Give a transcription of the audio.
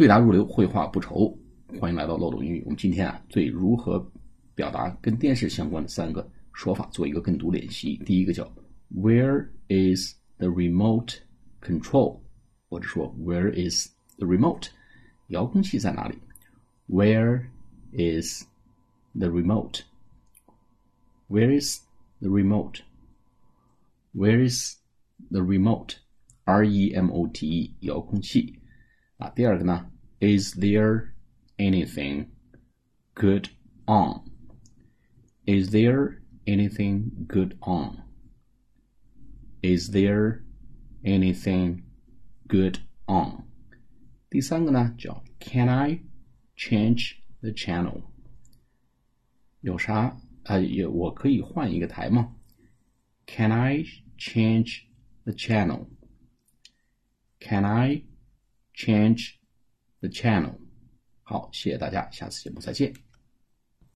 对答如流，绘画不愁。欢迎来到漏斗英语。我们今天啊，对如何表达跟电视相关的三个说法做一个跟读练习。第一个叫 Where is the remote control？或者说 Where is the remote？遥控器在哪里？Where is the remote？Where is the remote？Where is the remote？R E M O T E，遥控器。啊，第二个呢，Is there anything good on? Is there anything good on? Is there anything good on? 第三个呢叫 Can I change the channel？有啥啊？也我可以换一个台吗？Can I change the channel? Can I change the channel. 好，谢谢大家，下次节目再见。